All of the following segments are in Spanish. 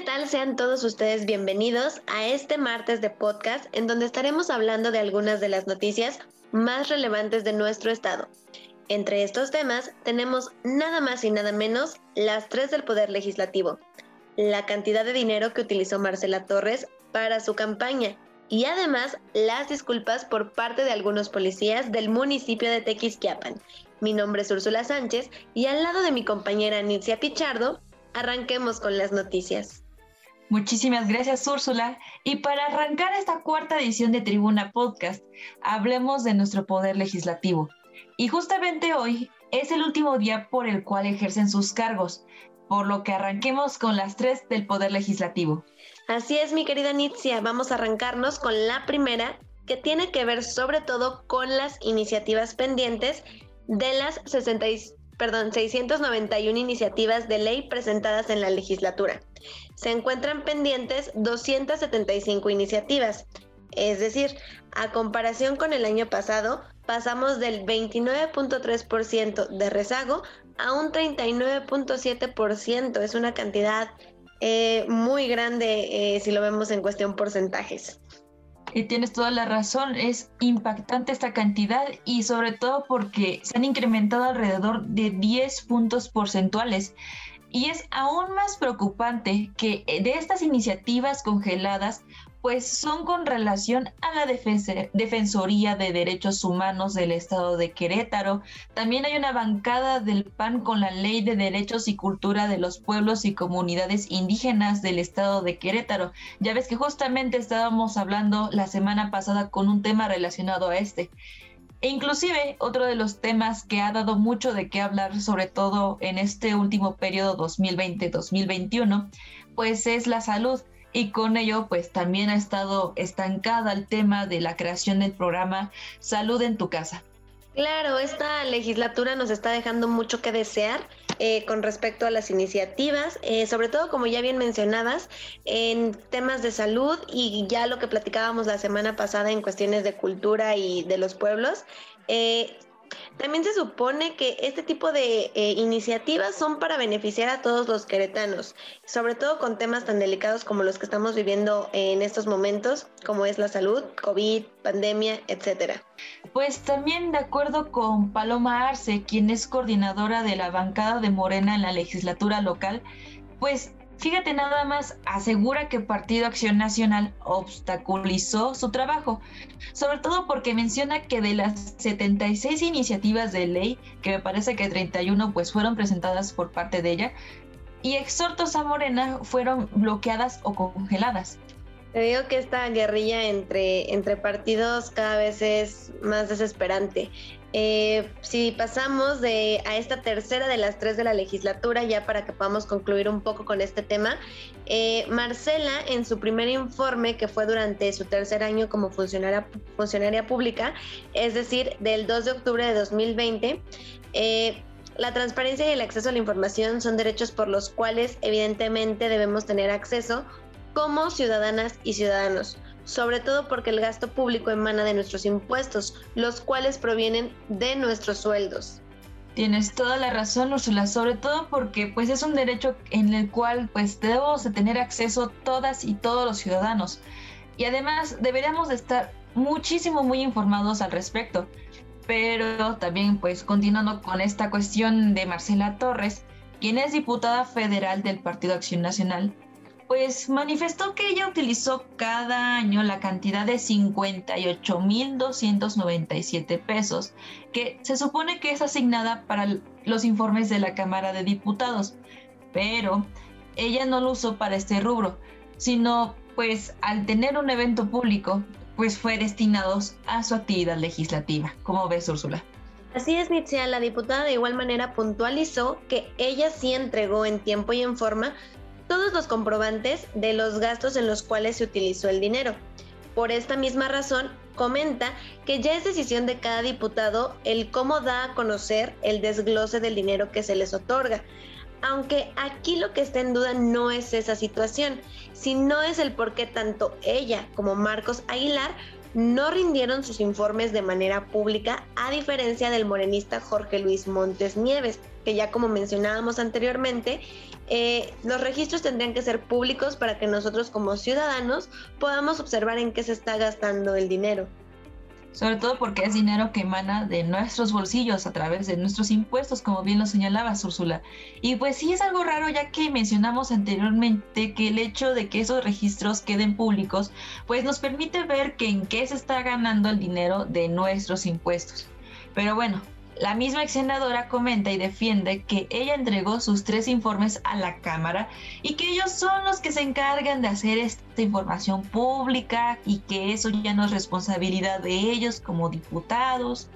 ¿qué tal? Sean todos ustedes bienvenidos a este martes de podcast en donde estaremos hablando de algunas de las noticias más relevantes de nuestro estado. Entre estos temas tenemos nada más y nada menos las tres del Poder Legislativo, la cantidad de dinero que utilizó Marcela Torres para su campaña y además las disculpas por parte de algunos policías del municipio de Tequisquiapan. Mi nombre es Úrsula Sánchez y al lado de mi compañera Nitzia Pichardo, arranquemos con las noticias. Muchísimas gracias Úrsula. Y para arrancar esta cuarta edición de Tribuna Podcast, hablemos de nuestro poder legislativo. Y justamente hoy es el último día por el cual ejercen sus cargos, por lo que arranquemos con las tres del Poder Legislativo. Así es, mi querida Nitzia, vamos a arrancarnos con la primera, que tiene que ver sobre todo con las iniciativas pendientes de las 60, perdón, 691 iniciativas de ley presentadas en la legislatura. Se encuentran pendientes 275 iniciativas, es decir, a comparación con el año pasado, pasamos del 29.3% de rezago a un 39.7%. Es una cantidad eh, muy grande eh, si lo vemos en cuestión porcentajes. Y tienes toda la razón, es impactante esta cantidad y sobre todo porque se han incrementado alrededor de 10 puntos porcentuales. Y es aún más preocupante que de estas iniciativas congeladas, pues son con relación a la Defensoría de Derechos Humanos del Estado de Querétaro. También hay una bancada del PAN con la Ley de Derechos y Cultura de los Pueblos y Comunidades Indígenas del Estado de Querétaro. Ya ves que justamente estábamos hablando la semana pasada con un tema relacionado a este. E inclusive otro de los temas que ha dado mucho de qué hablar, sobre todo en este último periodo 2020-2021, pues es la salud y con ello pues también ha estado estancada el tema de la creación del programa Salud en tu casa. Claro, esta legislatura nos está dejando mucho que desear eh, con respecto a las iniciativas, eh, sobre todo como ya bien mencionabas, en temas de salud y ya lo que platicábamos la semana pasada en cuestiones de cultura y de los pueblos. Eh, también se supone que este tipo de eh, iniciativas son para beneficiar a todos los queretanos, sobre todo con temas tan delicados como los que estamos viviendo en estos momentos, como es la salud, COVID, pandemia, etcétera. Pues también de acuerdo con Paloma Arce, quien es coordinadora de la bancada de Morena en la legislatura local, pues Fíjate nada más, asegura que Partido Acción Nacional obstaculizó su trabajo, sobre todo porque menciona que de las 76 iniciativas de ley, que me parece que 31 pues fueron presentadas por parte de ella, y exhortos a Morena fueron bloqueadas o congeladas. Te digo que esta guerrilla entre, entre partidos cada vez es más desesperante. Eh, si pasamos de, a esta tercera de las tres de la legislatura, ya para que podamos concluir un poco con este tema, eh, Marcela, en su primer informe, que fue durante su tercer año como funcionaria, pública, es decir, del 2 de octubre de 2020, eh, la transparencia y el acceso a la información son derechos por los cuales evidentemente debemos tener acceso como ciudadanas y ciudadanos, sobre todo porque el gasto público emana de nuestros impuestos, los cuales provienen de nuestros sueldos. Tienes toda la razón, Ursula, sobre todo porque pues es un derecho en el cual pues debemos de tener acceso todas y todos los ciudadanos. Y además deberíamos de estar muchísimo muy informados al respecto. Pero también pues continuando con esta cuestión de Marcela Torres, quien es diputada federal del Partido Acción Nacional, pues manifestó que ella utilizó cada año la cantidad de 58.297 pesos, que se supone que es asignada para los informes de la Cámara de Diputados, pero ella no lo usó para este rubro, sino pues al tener un evento público, pues fue destinados a su actividad legislativa. ¿Cómo ves, Úrsula? Así es, Nitzia, la diputada de igual manera puntualizó que ella sí entregó en tiempo y en forma todos los comprobantes de los gastos en los cuales se utilizó el dinero. Por esta misma razón, comenta que ya es decisión de cada diputado el cómo da a conocer el desglose del dinero que se les otorga. Aunque aquí lo que está en duda no es esa situación, sino es el por qué tanto ella como Marcos Aguilar no rindieron sus informes de manera pública, a diferencia del morenista Jorge Luis Montes Nieves, que ya como mencionábamos anteriormente, eh, los registros tendrían que ser públicos para que nosotros como ciudadanos podamos observar en qué se está gastando el dinero sobre todo porque es dinero que emana de nuestros bolsillos a través de nuestros impuestos, como bien lo señalaba Úrsula. Y pues sí es algo raro ya que mencionamos anteriormente que el hecho de que esos registros queden públicos, pues nos permite ver que en qué se está ganando el dinero de nuestros impuestos. Pero bueno, la misma ex senadora comenta y defiende que ella entregó sus tres informes a la Cámara y que ellos son los que se encargan de hacer esta información pública y que eso ya no es responsabilidad de ellos como diputados.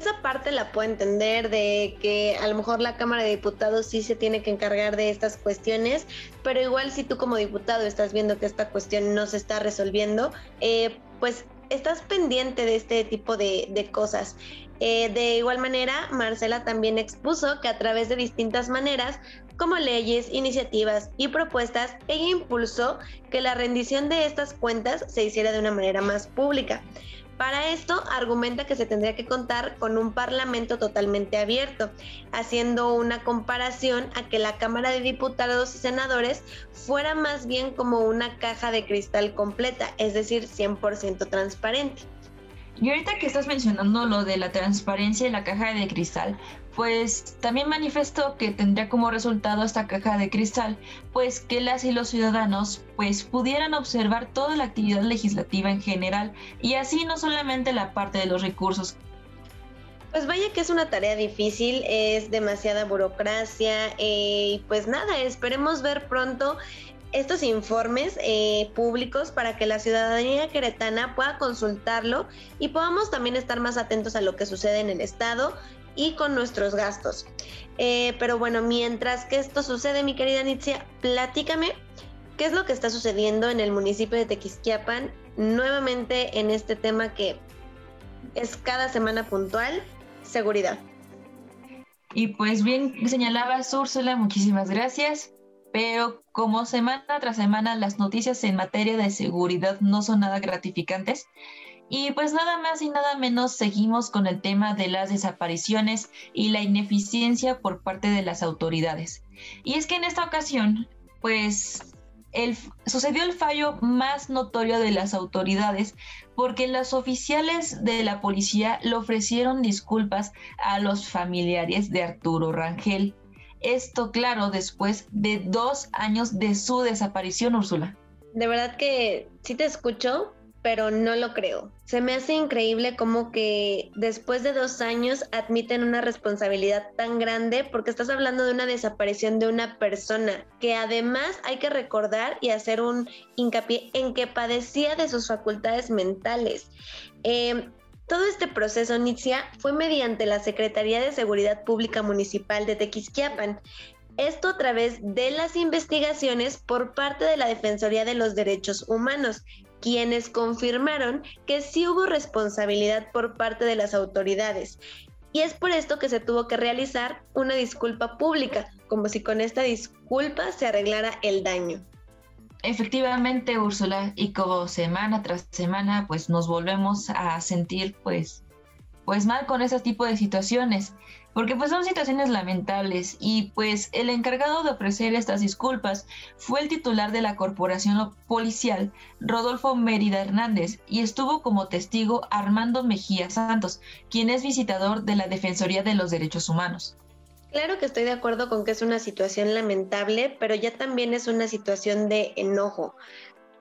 Esa parte la puedo entender de que a lo mejor la Cámara de Diputados sí se tiene que encargar de estas cuestiones, pero igual si tú como diputado estás viendo que esta cuestión no se está resolviendo, eh, pues estás pendiente de este tipo de, cosas. Eh, de igual manera, Marcela también expuso que a través de distintas maneras, como leyes, iniciativas y propuestas, ella impulsó que la rendición de estas cuentas se hiciera de una manera más pública. Para esto, argumenta que se tendría que contar con un parlamento totalmente abierto, haciendo una comparación a que la Cámara de Diputados y Senadores fuera más bien como una caja de cristal completa, es decir, 100% transparente. Y ahorita que estás mencionando lo de la transparencia y la caja de cristal, pues también manifestó que tendría como resultado esta caja de cristal, pues que las y los ciudadanos pues pudieran observar toda la actividad legislativa en general y así no solamente la parte de los recursos. Pues vaya que es una tarea difícil, es demasiada burocracia eh, y pues nada, esperemos ver pronto estos informes eh, públicos para que la ciudadanía queretana pueda consultarlo y podamos también estar más atentos a lo que sucede en el Estado y con nuestros gastos. Eh, pero bueno, mientras que esto sucede, mi querida Nitzia, platícame qué es lo que está sucediendo en el municipio de Tequisquiapan, nuevamente en este tema que es cada semana puntual, seguridad. Y pues bien señalabas, Úrsula, muchísimas gracias pero como semana tras semana las noticias en materia de seguridad no son nada gratificantes, y pues nada más y nada menos seguimos con el tema de las desapariciones y la ineficiencia por parte de las autoridades. Y es que en esta ocasión, pues el, sucedió el fallo más notorio de las autoridades porque los oficiales de la policía le ofrecieron disculpas a los familiares de Arturo Rangel esto, claro, después de dos años de su desaparición, Úrsula. De verdad que sí te escucho, pero no lo creo. Se me hace increíble como que después de dos años admiten una responsabilidad tan grande porque estás hablando de una desaparición de una persona que además hay que recordar y hacer un hincapié en que padecía de sus facultades mentales. Eh, todo este proceso, inicia fue mediante la Secretaría de Seguridad Pública Municipal de Tequisquiapan. Esto a través de las investigaciones por parte de la Defensoría de los Derechos Humanos, quienes confirmaron que sí hubo responsabilidad por parte de las autoridades. Y es por esto que se tuvo que realizar una disculpa pública, como si con esta disculpa se arreglara el daño. Efectivamente, Úrsula, y como semana tras semana, pues nos volvemos a sentir, pues, pues mal con ese tipo de situaciones, porque pues son situaciones lamentables y pues el encargado de ofrecer estas disculpas fue el titular de la corporación policial, Rodolfo Mérida Hernández, y estuvo como testigo Armando Mejía Santos, quien es visitador de la Defensoría de los Derechos Humanos. Claro que estoy de acuerdo con que es una situación lamentable, pero ya también es una situación de enojo.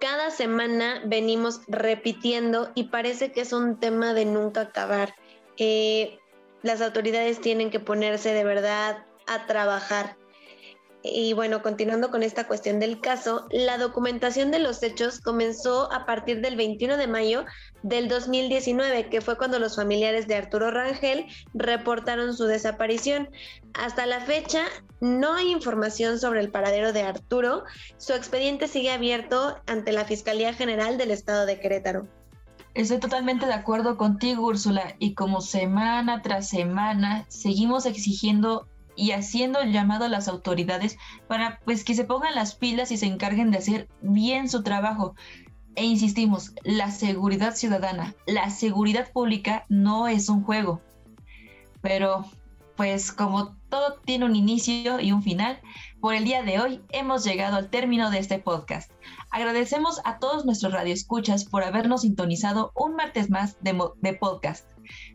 Cada semana venimos repitiendo y parece que es un tema de nunca acabar. Eh, las autoridades tienen que ponerse de verdad a trabajar. Y bueno, continuando con esta cuestión del caso, la documentación de los hechos comenzó a partir del 21 de mayo del 2019, que fue cuando los familiares de Arturo Rangel reportaron su desaparición. Hasta la fecha no hay información sobre el paradero de Arturo. Su expediente sigue abierto ante la Fiscalía General del Estado de Querétaro. Estoy totalmente de acuerdo contigo, Úrsula, y como semana tras semana seguimos exigiendo y haciendo el llamado a las autoridades para pues que se pongan las pilas y se encarguen de hacer bien su trabajo. E insistimos, la seguridad ciudadana, la seguridad pública no es un juego. Pero pues como todo tiene un inicio y un final, por el día de hoy hemos llegado al término de este podcast. Agradecemos a todos nuestros radioescuchas por habernos sintonizado un martes más de, de podcast.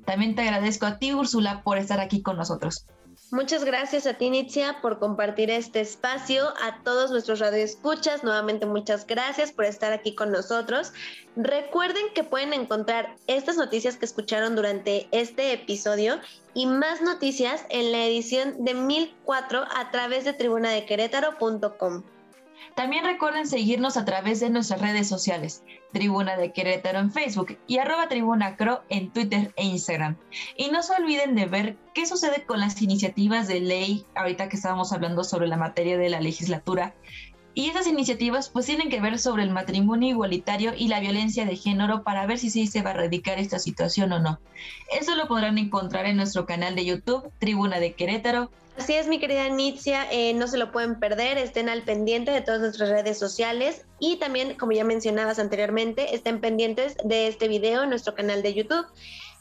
También te agradezco a ti, Úrsula, por estar aquí con nosotros. Muchas gracias a ti, Nitzia, por compartir este espacio. A todos nuestros radioescuchas, nuevamente muchas gracias por estar aquí con nosotros. Recuerden que pueden encontrar estas noticias que escucharon durante este episodio y más noticias en la edición de 1004 a través de tribunadequerétaro.com. También recuerden seguirnos a través de nuestras redes sociales, Tribuna de Querétaro en Facebook y arroba Tribuna Cro en Twitter e Instagram. Y no se olviden de ver qué sucede con las iniciativas de ley, ahorita que estábamos hablando sobre la materia de la legislatura. Y esas iniciativas pues tienen que ver sobre el matrimonio igualitario y la violencia de género para ver si sí se va a erradicar esta situación o no. Eso lo podrán encontrar en nuestro canal de YouTube, Tribuna de Querétaro, Así es, mi querida Nitzia, eh, no se lo pueden perder, estén al pendiente de todas nuestras redes sociales y también, como ya mencionabas anteriormente, estén pendientes de este video en nuestro canal de YouTube.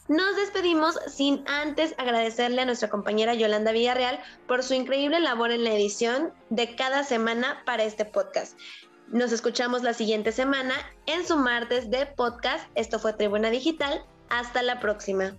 Nos despedimos sin antes agradecerle a nuestra compañera Yolanda Villarreal por su increíble labor en la edición de cada semana para este podcast. Nos escuchamos la siguiente semana en su martes de podcast. Esto fue Tribuna Digital. Hasta la próxima.